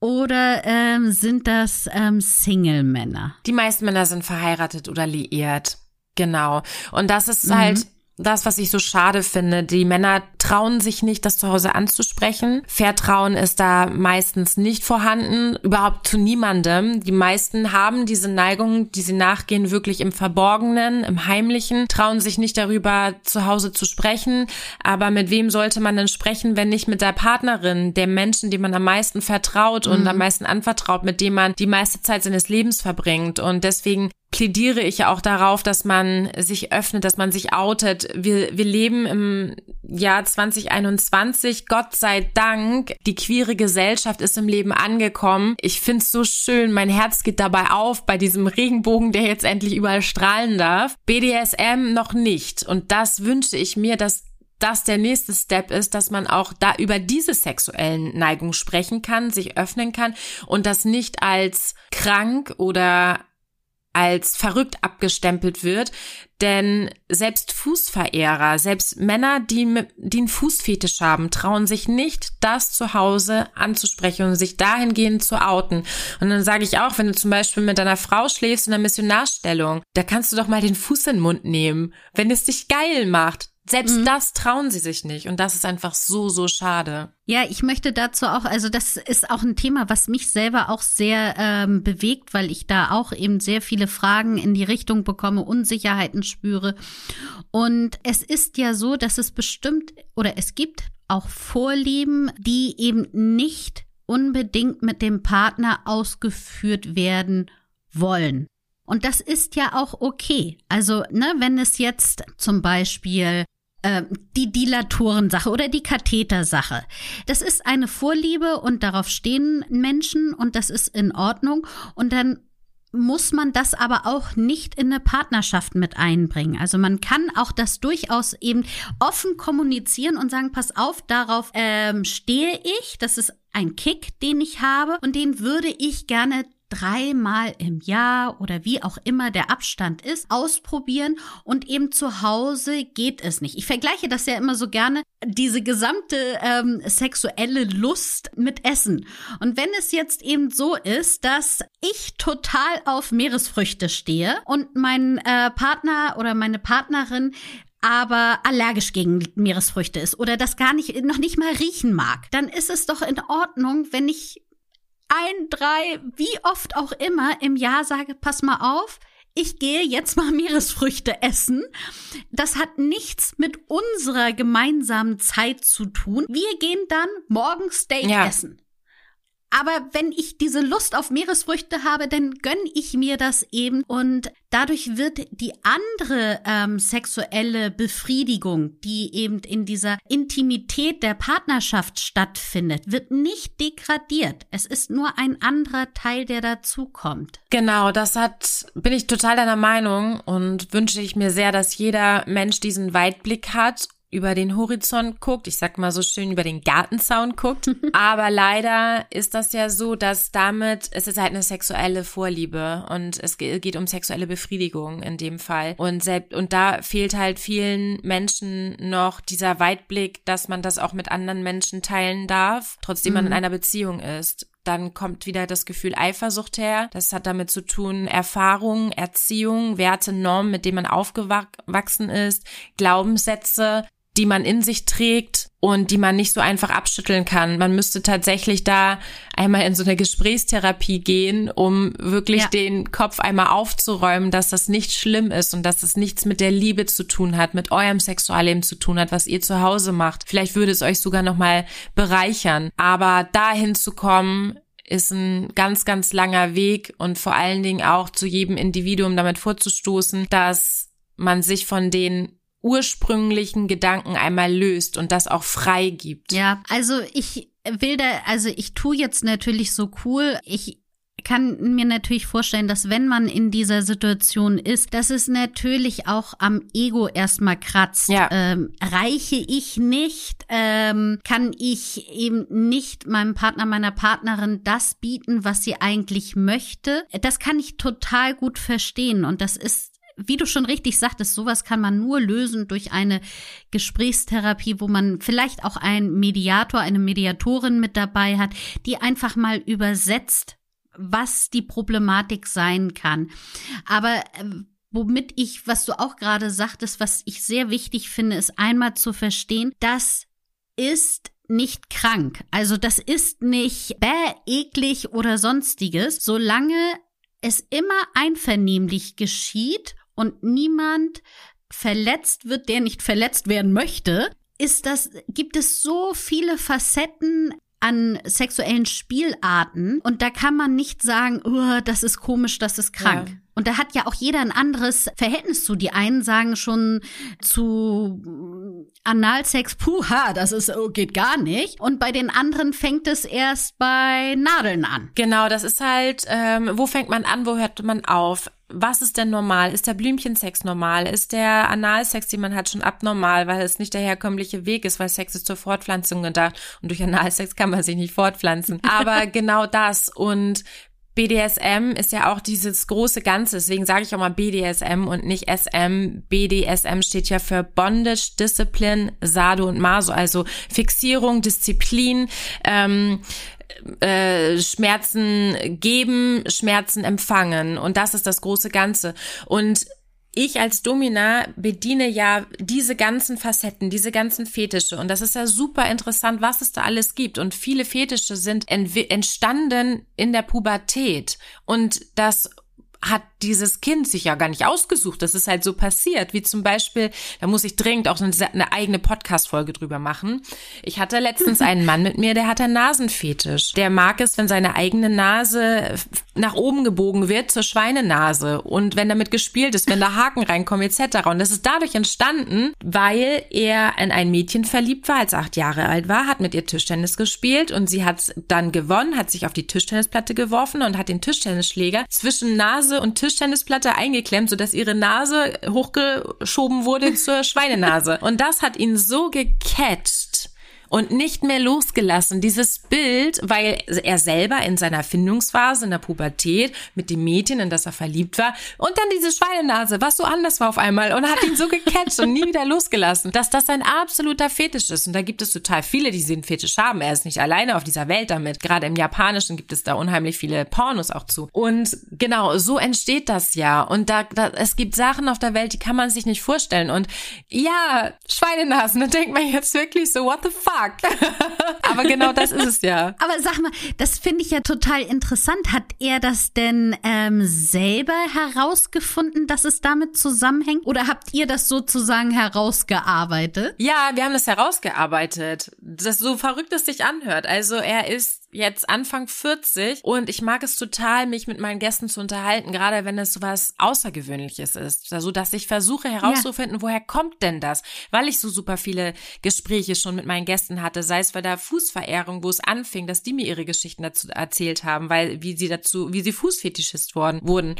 oder ähm, sind das ähm, Single-Männer? Die meisten Männer sind verheiratet oder liiert. Genau. Und das ist mhm. halt das, was ich so schade finde. Die Männer trauen sich nicht, das zu Hause anzusprechen. Vertrauen ist da meistens nicht vorhanden, überhaupt zu niemandem. Die meisten haben diese Neigung, die sie nachgehen, wirklich im Verborgenen, im Heimlichen, trauen sich nicht darüber zu Hause zu sprechen. Aber mit wem sollte man denn sprechen, wenn nicht mit der Partnerin, der Menschen, die man am meisten vertraut und mhm. am meisten anvertraut, mit dem man die meiste Zeit seines Lebens verbringt. Und deswegen plädiere ich auch darauf, dass man sich öffnet, dass man sich outet. Wir, wir leben im Jahr 2021. Gott sei Dank, die queere Gesellschaft ist im Leben angekommen. Ich find's so schön. Mein Herz geht dabei auf bei diesem Regenbogen, der jetzt endlich überall strahlen darf. BDSM noch nicht. Und das wünsche ich mir, dass das der nächste Step ist, dass man auch da über diese sexuellen Neigungen sprechen kann, sich öffnen kann und das nicht als krank oder als verrückt abgestempelt wird. Denn selbst Fußverehrer, selbst Männer, die, die einen Fußfetisch haben, trauen sich nicht, das zu Hause anzusprechen und sich dahingehend zu outen. Und dann sage ich auch, wenn du zum Beispiel mit deiner Frau schläfst in einer Missionarstellung, da kannst du doch mal den Fuß in den Mund nehmen, wenn es dich geil macht. Selbst mhm. das trauen sie sich nicht. Und das ist einfach so, so schade. Ja, ich möchte dazu auch, also das ist auch ein Thema, was mich selber auch sehr ähm, bewegt, weil ich da auch eben sehr viele Fragen in die Richtung bekomme, Unsicherheiten spüre. Und es ist ja so, dass es bestimmt oder es gibt auch Vorlieben, die eben nicht unbedingt mit dem Partner ausgeführt werden wollen. Und das ist ja auch okay. Also, ne, wenn es jetzt zum Beispiel die Dilatorensache oder die Kathetersache. Das ist eine Vorliebe und darauf stehen Menschen und das ist in Ordnung. Und dann muss man das aber auch nicht in eine Partnerschaft mit einbringen. Also man kann auch das durchaus eben offen kommunizieren und sagen, pass auf, darauf ähm, stehe ich, das ist ein Kick, den ich habe und den würde ich gerne dreimal im Jahr oder wie auch immer der Abstand ist, ausprobieren und eben zu Hause geht es nicht. Ich vergleiche das ja immer so gerne, diese gesamte ähm, sexuelle Lust mit Essen. Und wenn es jetzt eben so ist, dass ich total auf Meeresfrüchte stehe und mein äh, Partner oder meine Partnerin aber allergisch gegen Meeresfrüchte ist oder das gar nicht, noch nicht mal riechen mag, dann ist es doch in Ordnung, wenn ich ein, drei, wie oft auch immer im Jahr sage, pass mal auf, ich gehe jetzt mal Meeresfrüchte essen. Das hat nichts mit unserer gemeinsamen Zeit zu tun. Wir gehen dann morgen Steak ja. essen. Aber wenn ich diese Lust auf Meeresfrüchte habe, dann gönne ich mir das eben und dadurch wird die andere ähm, sexuelle Befriedigung, die eben in dieser Intimität der Partnerschaft stattfindet, wird nicht degradiert. Es ist nur ein anderer Teil, der dazukommt. Genau, das hat, bin ich total deiner Meinung und wünsche ich mir sehr, dass jeder Mensch diesen Weitblick hat über den Horizont guckt, ich sag mal so schön über den Gartenzaun guckt. Aber leider ist das ja so, dass damit, es ist halt eine sexuelle Vorliebe und es geht um sexuelle Befriedigung in dem Fall. Und selbst, und da fehlt halt vielen Menschen noch dieser Weitblick, dass man das auch mit anderen Menschen teilen darf, trotzdem mhm. man in mhm. einer Beziehung ist dann kommt wieder das Gefühl Eifersucht her. Das hat damit zu tun, Erfahrung, Erziehung, Werte, Normen, mit denen man aufgewachsen ist, Glaubenssätze, die man in sich trägt und die man nicht so einfach abschütteln kann. Man müsste tatsächlich da einmal in so eine Gesprächstherapie gehen, um wirklich ja. den Kopf einmal aufzuräumen, dass das nicht schlimm ist und dass es nichts mit der Liebe zu tun hat, mit eurem Sexualleben zu tun hat, was ihr zu Hause macht. Vielleicht würde es euch sogar noch mal bereichern, aber dahin zu kommen, ist ein ganz, ganz langer Weg und vor allen Dingen auch zu jedem Individuum damit vorzustoßen, dass man sich von den ursprünglichen Gedanken einmal löst und das auch frei gibt. Ja, also ich will da, also ich tu jetzt natürlich so cool. Ich kann mir natürlich vorstellen, dass wenn man in dieser Situation ist, dass es natürlich auch am Ego erstmal kratzt. Ja. Ähm, reiche ich nicht? Ähm, kann ich eben nicht meinem Partner, meiner Partnerin das bieten, was sie eigentlich möchte? Das kann ich total gut verstehen und das ist wie du schon richtig sagtest, sowas kann man nur lösen durch eine Gesprächstherapie, wo man vielleicht auch einen Mediator, eine Mediatorin mit dabei hat, die einfach mal übersetzt, was die Problematik sein kann. Aber äh, womit ich, was du auch gerade sagtest, was ich sehr wichtig finde, ist einmal zu verstehen, das ist nicht krank. Also das ist nicht bäh, eklig oder sonstiges, solange es immer einvernehmlich geschieht und niemand verletzt wird, der nicht verletzt werden möchte, ist das, gibt es so viele Facetten an sexuellen Spielarten und da kann man nicht sagen, oh, das ist komisch, das ist krank. Ja. Und da hat ja auch jeder ein anderes Verhältnis zu. Die einen sagen schon zu Analsex, puha, das ist, oh, geht gar nicht. Und bei den anderen fängt es erst bei Nadeln an. Genau, das ist halt, ähm, wo fängt man an, wo hört man auf? Was ist denn normal? Ist der Blümchensex normal? Ist der Analsex, den man hat, schon abnormal, weil es nicht der herkömmliche Weg ist, weil Sex ist zur Fortpflanzung gedacht und durch Analsex kann man sich nicht fortpflanzen. Aber genau das und BDSM ist ja auch dieses große Ganze, deswegen sage ich auch mal BDSM und nicht SM. BDSM steht ja für Bondage, Discipline, Sado und Maso, also Fixierung, Disziplin, ähm, äh, Schmerzen geben, Schmerzen empfangen. Und das ist das große Ganze. Und ich als Domina bediene ja diese ganzen Facetten, diese ganzen Fetische. Und das ist ja super interessant, was es da alles gibt. Und viele Fetische sind entstanden in der Pubertät. Und das hat dieses Kind sich ja gar nicht ausgesucht. Das ist halt so passiert, wie zum Beispiel, da muss ich dringend auch eine, eigene Podcast-Folge drüber machen. Ich hatte letztens einen Mann mit mir, der hat einen Nasenfetisch. Der mag es, wenn seine eigene Nase nach oben gebogen wird zur Schweinenase und wenn damit gespielt ist, wenn da Haken reinkommen etc. Und das ist dadurch entstanden, weil er in ein Mädchen verliebt war, als acht Jahre alt war, hat mit ihr Tischtennis gespielt und sie hat dann gewonnen, hat sich auf die Tischtennisplatte geworfen und hat den Tischtennisschläger zwischen Nase und Tischtennisplatte eingeklemmt, sodass ihre Nase hochgeschoben wurde zur Schweinenase. Und das hat ihn so gecatcht, und nicht mehr losgelassen. Dieses Bild, weil er selber in seiner Findungsphase, in der Pubertät, mit dem Mädchen, in das er verliebt war, und dann diese Schweinenase, was so anders war auf einmal und hat ihn so gecatcht und nie wieder losgelassen, dass das ein absoluter Fetisch ist. Und da gibt es total viele, die diesen Fetisch haben. Er ist nicht alleine auf dieser Welt damit. Gerade im Japanischen gibt es da unheimlich viele Pornos auch zu. Und genau, so entsteht das ja. Und da, da es gibt Sachen auf der Welt, die kann man sich nicht vorstellen. Und ja, Schweinenasen, da denkt man jetzt wirklich so, what the fuck? Gesagt. Aber genau das ist es ja. Aber sag mal, das finde ich ja total interessant. Hat er das denn ähm, selber herausgefunden, dass es damit zusammenhängt? Oder habt ihr das sozusagen herausgearbeitet? Ja, wir haben das herausgearbeitet. Das so verrückt es sich anhört. Also er ist jetzt Anfang 40 und ich mag es total, mich mit meinen Gästen zu unterhalten, gerade wenn es sowas Außergewöhnliches ist. Also, dass ich versuche herauszufinden, ja. woher kommt denn das? Weil ich so super viele Gespräche schon mit meinen Gästen hatte, sei es bei der Fußverehrung, wo es anfing, dass die mir ihre Geschichten dazu erzählt haben, weil, wie sie dazu, wie sie Fußfetischist worden, wurden.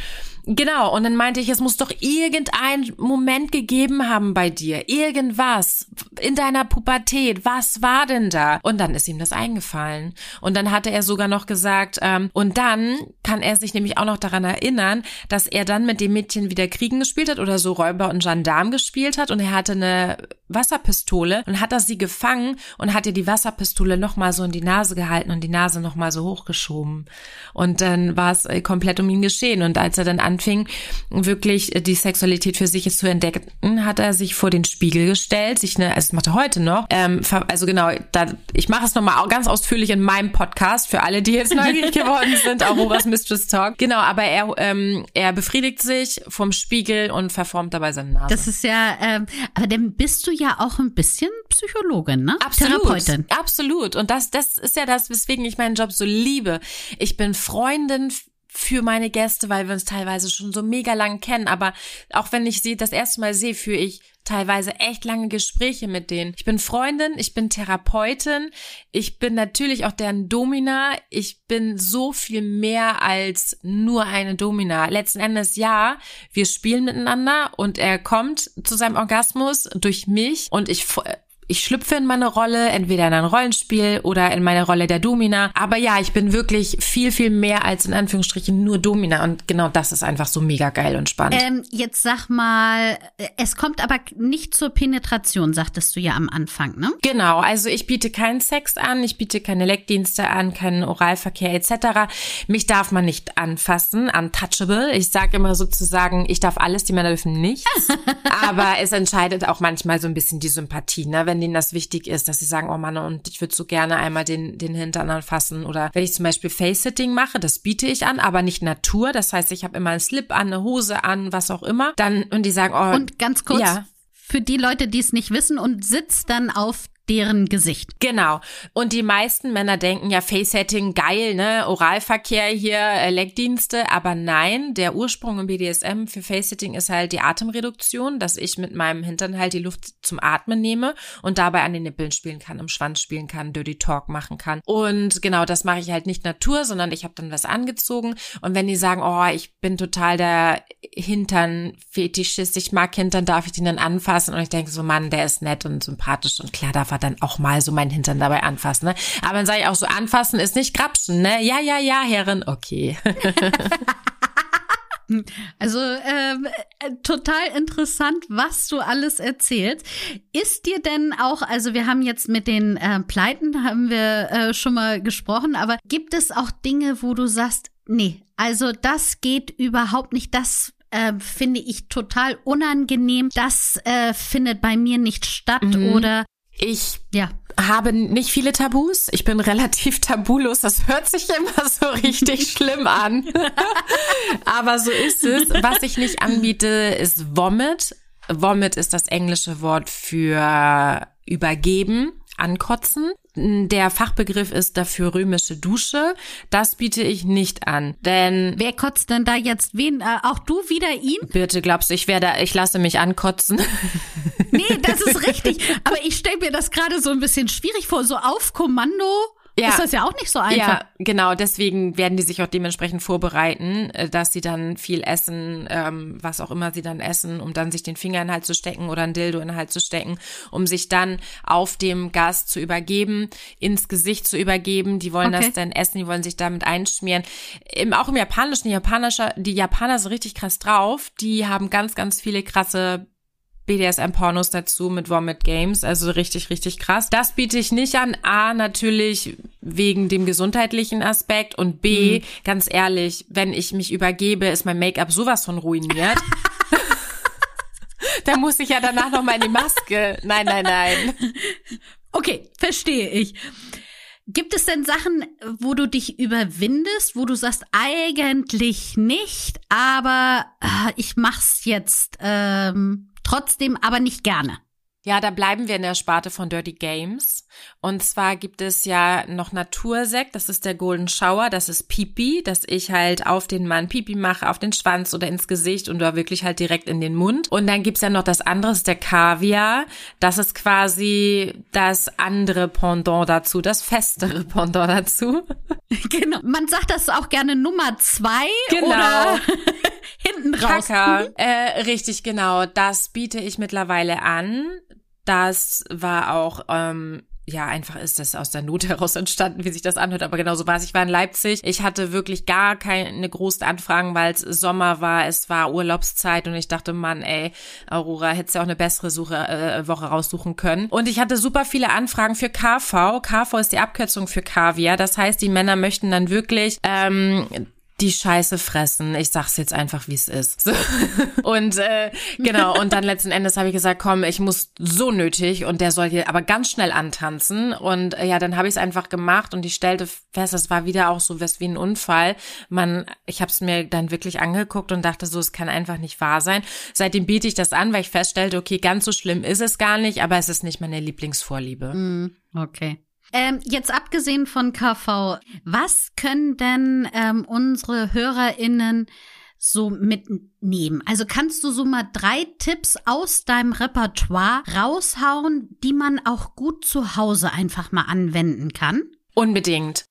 Genau. Und dann meinte ich, es muss doch irgendein Moment gegeben haben bei dir. Irgendwas. In deiner Pubertät. Was war denn da? Und dann ist ihm das eingefallen. Und dann hatte er sogar noch gesagt, ähm, und dann kann er sich nämlich auch noch daran erinnern, dass er dann mit dem Mädchen wieder Kriegen gespielt hat oder so Räuber und Gendarm gespielt hat und er hatte eine Wasserpistole und hat er sie gefangen und hat ihr die Wasserpistole nochmal so in die Nase gehalten und die Nase nochmal so hochgeschoben. Und dann war es äh, komplett um ihn geschehen. Und als er dann anfing, wirklich äh, die Sexualität für sich zu entdecken, hat er sich vor den Spiegel gestellt, sich eine, also das macht er heute noch, ähm, also genau, da, ich mache es nochmal ganz ausführlich in meinem Podcast für alle, die jetzt neugierig geworden sind, Auroras Mistress Talk. Genau, aber er, ähm, er befriedigt sich vom Spiegel und verformt dabei seine Nase. Das ist ja, ähm, aber dann bist du ja auch ein bisschen Psychologin, ne? Absolut. Therapeutin. Absolut. Und das, das ist ja das, weswegen ich meinen Job so liebe. Ich bin Freundin für meine Gäste, weil wir uns teilweise schon so mega lang kennen. Aber auch wenn ich sie das erste Mal sehe, führe ich teilweise echt lange Gespräche mit denen. Ich bin Freundin, ich bin Therapeutin, ich bin natürlich auch deren Domina. Ich bin so viel mehr als nur eine Domina. Letzten Endes ja, wir spielen miteinander und er kommt zu seinem Orgasmus durch mich und ich ich schlüpfe in meine Rolle, entweder in ein Rollenspiel oder in meine Rolle der Domina. Aber ja, ich bin wirklich viel, viel mehr als in Anführungsstrichen nur Domina. Und genau das ist einfach so mega geil und spannend. Ähm, jetzt sag mal, es kommt aber nicht zur Penetration, sagtest du ja am Anfang, ne? Genau, also ich biete keinen Sex an, ich biete keine Leckdienste an, keinen Oralverkehr etc. Mich darf man nicht anfassen, untouchable. Ich sage immer sozusagen, ich darf alles, die Männer dürfen nichts. aber es entscheidet auch manchmal so ein bisschen die Sympathie, ne? Wenn denen das wichtig ist, dass sie sagen, oh Mann, und ich würde so gerne einmal den, den Hintern anfassen. Oder wenn ich zum Beispiel Face-Sitting mache, das biete ich an, aber nicht Natur. Das heißt, ich habe immer einen Slip an, eine Hose an, was auch immer. Dann, und die sagen, oh. Und ganz kurz, ja. für die Leute, die es nicht wissen und sitzt dann auf deren Gesicht. Genau. Und die meisten Männer denken ja Face-Setting geil, ne? Oralverkehr hier, äh, Leckdienste. Aber nein, der Ursprung im BDSM für Face-Setting ist halt die Atemreduktion, dass ich mit meinem Hintern halt die Luft zum Atmen nehme und dabei an den Nippeln spielen kann, im Schwanz spielen kann, Dirty Talk machen kann. Und genau, das mache ich halt nicht Natur, sondern ich habe dann was angezogen. Und wenn die sagen, oh, ich bin total der Hintern-Fetischist, ich mag Hintern, darf ich den dann anfassen? Und ich denke so, Mann, der ist nett und sympathisch und klar darf er dann auch mal so meinen Hintern dabei anfassen. Ne? Aber dann sage ich auch so, anfassen ist nicht grapschen, ne? Ja, ja, ja, Herren, okay. Also ähm, äh, total interessant, was du alles erzählst. Ist dir denn auch, also wir haben jetzt mit den äh, Pleiten haben wir äh, schon mal gesprochen, aber gibt es auch Dinge, wo du sagst, nee, also das geht überhaupt nicht, das äh, finde ich total unangenehm, das äh, findet bei mir nicht statt mhm. oder ich ja. habe nicht viele Tabus. Ich bin relativ tabulos. Das hört sich immer so richtig schlimm an. Aber so ist es. Was ich nicht anbiete, ist Vomit. Vomit ist das englische Wort für übergeben ankotzen. Der Fachbegriff ist dafür römische Dusche. Das biete ich nicht an, denn wer kotzt denn da jetzt wen? Äh, auch du wieder ihn? Bitte glaubst du, ich werde, ich lasse mich ankotzen? Nee, das ist richtig. Aber ich stelle mir das gerade so ein bisschen schwierig vor, so auf Kommando ja. ist das ja auch nicht so einfach. Ja, genau. Deswegen werden die sich auch dementsprechend vorbereiten, äh, dass sie dann viel essen, ähm, was auch immer sie dann essen, um dann sich den Finger in den Hals zu stecken oder ein Dildo in den Hals zu stecken, um sich dann auf dem Gast zu übergeben, ins Gesicht zu übergeben. Die wollen okay. das dann essen, die wollen sich damit einschmieren. Im, auch im Japanischen, die Japanischer, die Japaner sind richtig krass drauf. Die haben ganz, ganz viele krasse BDSM-Pornos dazu mit Vomit Games, also richtig, richtig krass. Das biete ich nicht an. A, natürlich wegen dem gesundheitlichen Aspekt und B, mhm. ganz ehrlich, wenn ich mich übergebe, ist mein Make-up sowas von ruiniert. da muss ich ja danach noch mal in die Maske. Nein, nein, nein. Okay, verstehe ich. Gibt es denn Sachen, wo du dich überwindest, wo du sagst, eigentlich nicht, aber äh, ich mach's jetzt ähm, Trotzdem aber nicht gerne. Ja, da bleiben wir in der Sparte von Dirty Games. Und zwar gibt es ja noch Natursekt, das ist der Golden Shower, das ist Pipi, dass ich halt auf den Mann Pipi mache, auf den Schwanz oder ins Gesicht und da wirklich halt direkt in den Mund. Und dann gibt's ja noch das andere, das ist der Kaviar. Das ist quasi das andere Pendant dazu, das festere Pendant dazu. Genau. Man sagt das auch gerne Nummer zwei Genau. oder hinten raus. Kaka. Äh, richtig, genau. Das biete ich mittlerweile an. Das war auch, ähm, ja, einfach ist das aus der Not heraus entstanden, wie sich das anhört. Aber genau so war es. Ich war in Leipzig. Ich hatte wirklich gar keine großen Anfragen, weil es Sommer war, es war Urlaubszeit und ich dachte, Mann, ey, Aurora, hättest ja auch eine bessere Suche, äh, Woche raussuchen können. Und ich hatte super viele Anfragen für KV. KV ist die Abkürzung für Kaviar. Das heißt, die Männer möchten dann wirklich ähm, die Scheiße fressen. Ich sag's jetzt einfach, wie es ist. So. Und äh, genau, und dann letzten Endes habe ich gesagt, komm, ich muss so nötig und der soll hier aber ganz schnell antanzen. Und äh, ja, dann habe ich es einfach gemacht und ich stellte fest, es war wieder auch so was wie ein Unfall. Man, ich habe es mir dann wirklich angeguckt und dachte so, es kann einfach nicht wahr sein. Seitdem biete ich das an, weil ich feststellte, okay, ganz so schlimm ist es gar nicht, aber es ist nicht meine Lieblingsvorliebe. Mm, Okay. Ähm, jetzt abgesehen von KV, was können denn ähm, unsere HörerInnen so mitnehmen? Also kannst du so mal drei Tipps aus deinem Repertoire raushauen, die man auch gut zu Hause einfach mal anwenden kann? Unbedingt.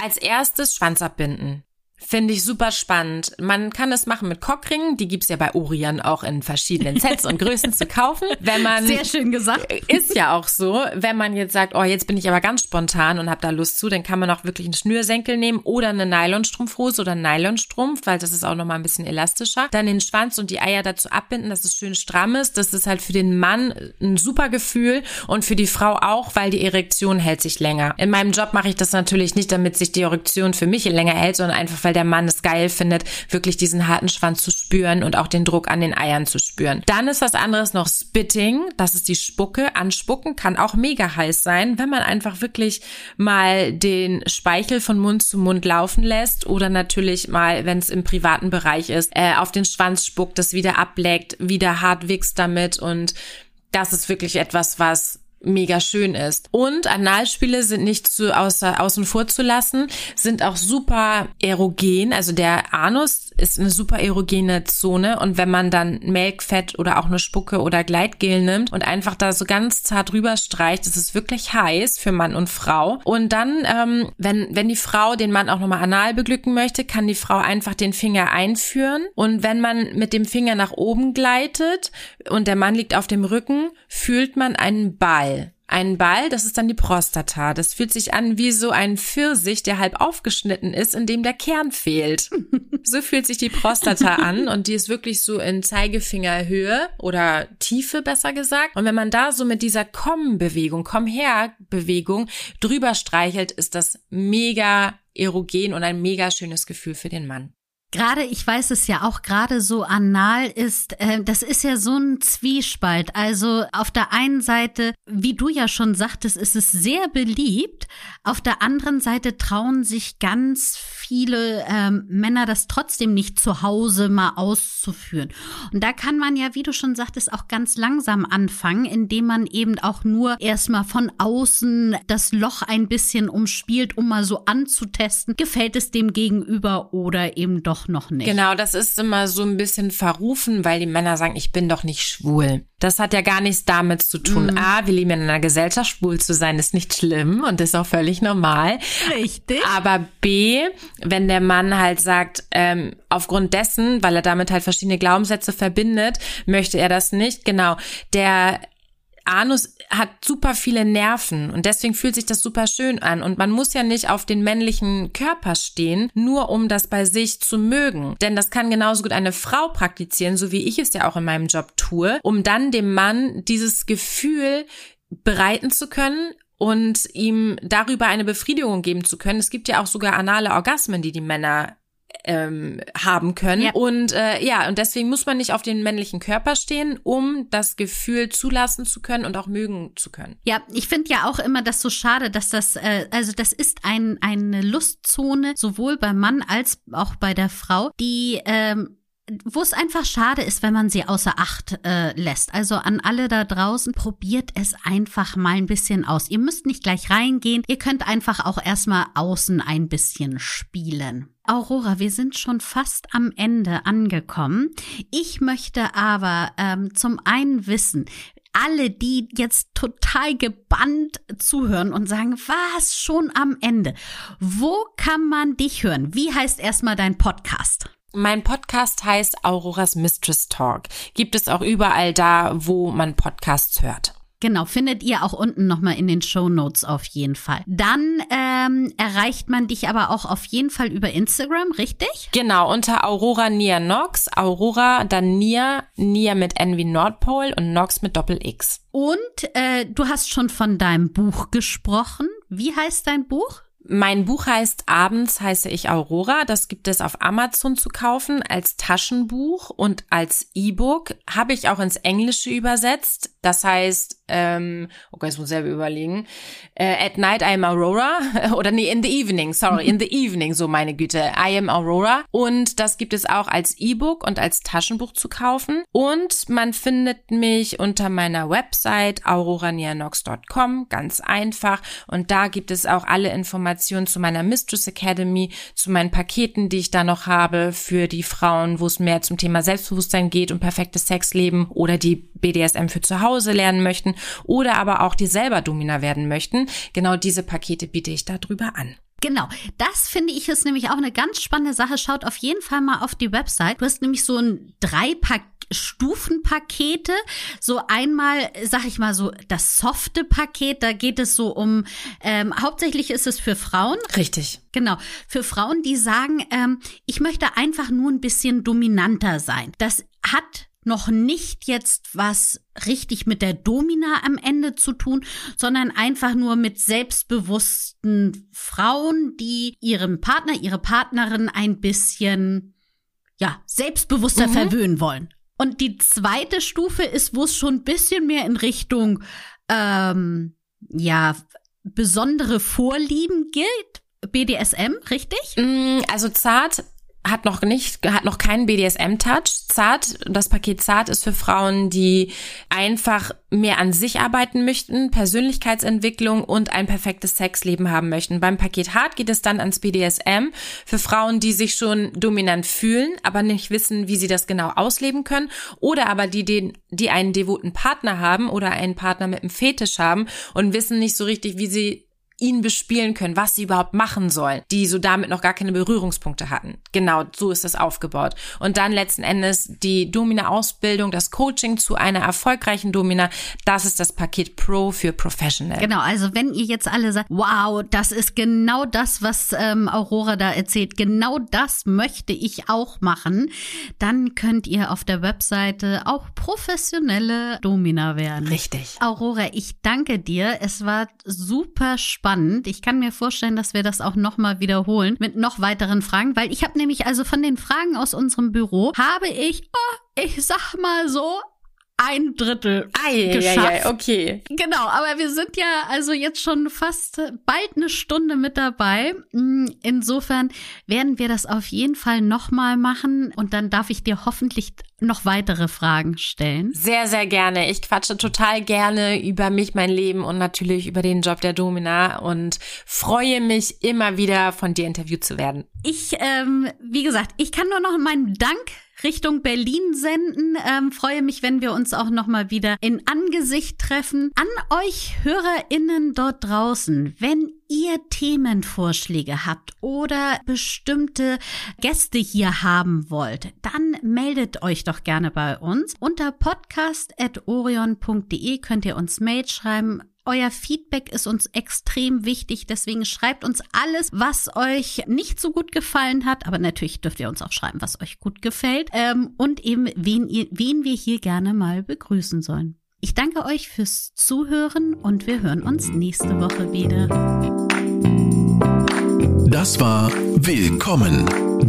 Als erstes Schwanz abbinden. Finde ich super spannend. Man kann es machen mit Cockringen. Die gibt's ja bei Orion auch in verschiedenen Sets und Größen zu kaufen. Wenn man Sehr schön gesagt. ist ja auch so, wenn man jetzt sagt, oh, jetzt bin ich aber ganz spontan und habe da Lust zu, dann kann man auch wirklich einen Schnürsenkel nehmen oder eine Nylonstrumpfhose oder einen Nylonstrumpf, weil das ist auch noch mal ein bisschen elastischer. Dann den Schwanz und die Eier dazu abbinden, dass es schön stramm ist. Das ist halt für den Mann ein super Gefühl und für die Frau auch, weil die Erektion hält sich länger. In meinem Job mache ich das natürlich nicht, damit sich die Erektion für mich länger hält, sondern einfach, weil der Mann es geil findet, wirklich diesen harten Schwanz zu spüren und auch den Druck an den Eiern zu spüren. Dann ist was anderes noch Spitting, das ist die Spucke. Anspucken kann auch mega heiß sein, wenn man einfach wirklich mal den Speichel von Mund zu Mund laufen lässt oder natürlich mal, wenn es im privaten Bereich ist, äh, auf den Schwanz spuckt, das wieder ableckt, wieder hart wichst damit und das ist wirklich etwas, was mega schön ist. Und Analspiele sind nicht zu außer, außen vor zu lassen, sind auch super erogen. Also der Anus ist eine super erogene Zone und wenn man dann Melkfett oder auch eine Spucke oder Gleitgel nimmt und einfach da so ganz zart drüber streicht, ist es wirklich heiß für Mann und Frau. Und dann, ähm, wenn, wenn die Frau den Mann auch nochmal anal beglücken möchte, kann die Frau einfach den Finger einführen und wenn man mit dem Finger nach oben gleitet und der Mann liegt auf dem Rücken, fühlt man einen Ball. Einen Ball, das ist dann die Prostata. Das fühlt sich an wie so ein Pfirsich, der halb aufgeschnitten ist, in dem der Kern fehlt. so fühlt sich die Prostata an und die ist wirklich so in Zeigefingerhöhe oder Tiefe besser gesagt. Und wenn man da so mit dieser Komm-Bewegung, Komm-her-Bewegung drüber streichelt, ist das mega erogen und ein mega schönes Gefühl für den Mann. Gerade, ich weiß es ja auch, gerade so anal ist, äh, das ist ja so ein Zwiespalt. Also auf der einen Seite, wie du ja schon sagtest, ist es sehr beliebt. Auf der anderen Seite trauen sich ganz viele ähm, Männer das trotzdem nicht zu Hause mal auszuführen. Und da kann man ja, wie du schon sagtest, auch ganz langsam anfangen, indem man eben auch nur erstmal von außen das Loch ein bisschen umspielt, um mal so anzutesten, gefällt es dem Gegenüber oder eben doch noch nicht. Genau, das ist immer so ein bisschen verrufen, weil die Männer sagen, ich bin doch nicht schwul. Das hat ja gar nichts damit zu tun. A, wir leben in einer Gesellschaft, schwul zu sein ist nicht schlimm und ist auch völlig normal. Richtig. Aber B, wenn der Mann halt sagt, ähm, aufgrund dessen, weil er damit halt verschiedene Glaubenssätze verbindet, möchte er das nicht. Genau. Der Anus hat super viele Nerven und deswegen fühlt sich das super schön an. Und man muss ja nicht auf den männlichen Körper stehen, nur um das bei sich zu mögen. Denn das kann genauso gut eine Frau praktizieren, so wie ich es ja auch in meinem Job tue, um dann dem Mann dieses Gefühl bereiten zu können und ihm darüber eine Befriedigung geben zu können. Es gibt ja auch sogar anale Orgasmen, die die Männer ähm, haben können. Ja. Und äh, ja, und deswegen muss man nicht auf den männlichen Körper stehen, um das Gefühl zulassen zu können und auch mögen zu können. Ja, ich finde ja auch immer das so schade, dass das, äh, also das ist ein, eine Lustzone, sowohl beim Mann als auch bei der Frau, die ähm, wo es einfach schade ist, wenn man sie außer Acht äh, lässt. Also an alle da draußen, probiert es einfach mal ein bisschen aus. Ihr müsst nicht gleich reingehen, ihr könnt einfach auch erstmal außen ein bisschen spielen. Aurora, wir sind schon fast am Ende angekommen. Ich möchte aber ähm, zum einen wissen, alle, die jetzt total gebannt zuhören und sagen, was schon am Ende? Wo kann man dich hören? Wie heißt erstmal dein Podcast? Mein Podcast heißt Auroras Mistress Talk. Gibt es auch überall da, wo man Podcasts hört. Genau, findet ihr auch unten nochmal in den Show Notes auf jeden Fall. Dann ähm, erreicht man dich aber auch auf jeden Fall über Instagram, richtig? Genau, unter Aurora Nia Nox. Aurora, dann Nia, Nia mit N wie Nordpol und Nox mit Doppel X. Und äh, du hast schon von deinem Buch gesprochen. Wie heißt dein Buch? Mein Buch heißt Abends heiße ich Aurora. Das gibt es auf Amazon zu kaufen als Taschenbuch und als E-Book. Habe ich auch ins Englische übersetzt. Das heißt, ähm, okay, jetzt muss ich selber überlegen. Äh, at night I am Aurora. Oder nee, in the evening, sorry, in the evening, so meine Güte. I am Aurora. Und das gibt es auch als E-Book und als Taschenbuch zu kaufen. Und man findet mich unter meiner Website auroranianox.com, ganz einfach. Und da gibt es auch alle Informationen zu meiner Mistress Academy, zu meinen Paketen, die ich da noch habe für die Frauen, wo es mehr zum Thema Selbstbewusstsein geht und perfektes Sexleben oder die BDSM für zu Hause lernen möchten oder aber auch die selber Domina werden möchten. Genau diese Pakete biete ich darüber an. Genau, das finde ich ist nämlich auch eine ganz spannende Sache. Schaut auf jeden Fall mal auf die Website. Du hast nämlich so ein Dreipack Stufenpakete. So einmal, sag ich mal so, das softe Paket, da geht es so um, ähm, hauptsächlich ist es für Frauen. Richtig. Genau, für Frauen, die sagen, ähm, ich möchte einfach nur ein bisschen dominanter sein. Das hat noch nicht jetzt was richtig mit der Domina am Ende zu tun, sondern einfach nur mit selbstbewussten Frauen, die ihren Partner, ihre Partnerin ein bisschen, ja, selbstbewusster mhm. verwöhnen wollen. Und die zweite Stufe ist, wo es schon ein bisschen mehr in Richtung, ähm, ja, besondere Vorlieben gilt. BDSM, richtig? Mm, also zart hat noch nicht, hat noch keinen BDSM-Touch. Zart, das Paket Zart ist für Frauen, die einfach mehr an sich arbeiten möchten, Persönlichkeitsentwicklung und ein perfektes Sexleben haben möchten. Beim Paket Hart geht es dann ans BDSM für Frauen, die sich schon dominant fühlen, aber nicht wissen, wie sie das genau ausleben können oder aber die den, die einen devoten Partner haben oder einen Partner mit einem Fetisch haben und wissen nicht so richtig, wie sie ihn bespielen können, was sie überhaupt machen sollen, die so damit noch gar keine Berührungspunkte hatten. Genau, so ist das aufgebaut. Und dann letzten Endes die Domina-Ausbildung, das Coaching zu einer erfolgreichen Domina, das ist das Paket Pro für Professional. Genau, also wenn ihr jetzt alle sagt, wow, das ist genau das, was ähm, Aurora da erzählt, genau das möchte ich auch machen, dann könnt ihr auf der Webseite auch professionelle Domina werden. Richtig. Aurora, ich danke dir. Es war super spannend spannend. Ich kann mir vorstellen, dass wir das auch nochmal wiederholen mit noch weiteren Fragen, weil ich habe nämlich also von den Fragen aus unserem Büro habe ich, oh, ich sag mal so, ein Drittel ei, geschafft. Ei, ei, okay. Genau, aber wir sind ja also jetzt schon fast bald eine Stunde mit dabei. Mm, insofern werden wir das auf jeden Fall nochmal machen und dann darf ich dir hoffentlich noch weitere Fragen stellen. Sehr, sehr gerne. Ich quatsche total gerne über mich, mein Leben und natürlich über den Job der Domina und freue mich immer wieder von dir interviewt zu werden. Ich, ähm, wie gesagt, ich kann nur noch meinen Dank Richtung Berlin senden. Ähm, freue mich, wenn wir uns auch noch mal wieder in Angesicht treffen. An euch HörerInnen dort draußen, wenn ihr Themenvorschläge habt oder bestimmte Gäste hier haben wollt, dann meldet euch doch gerne bei uns. Unter podcast.orion.de könnt ihr uns Mail schreiben euer Feedback ist uns extrem wichtig, deswegen schreibt uns alles, was euch nicht so gut gefallen hat, aber natürlich dürft ihr uns auch schreiben, was euch gut gefällt ähm, und eben wen, ihr, wen wir hier gerne mal begrüßen sollen. Ich danke euch fürs Zuhören und wir hören uns nächste Woche wieder. Das war Willkommen,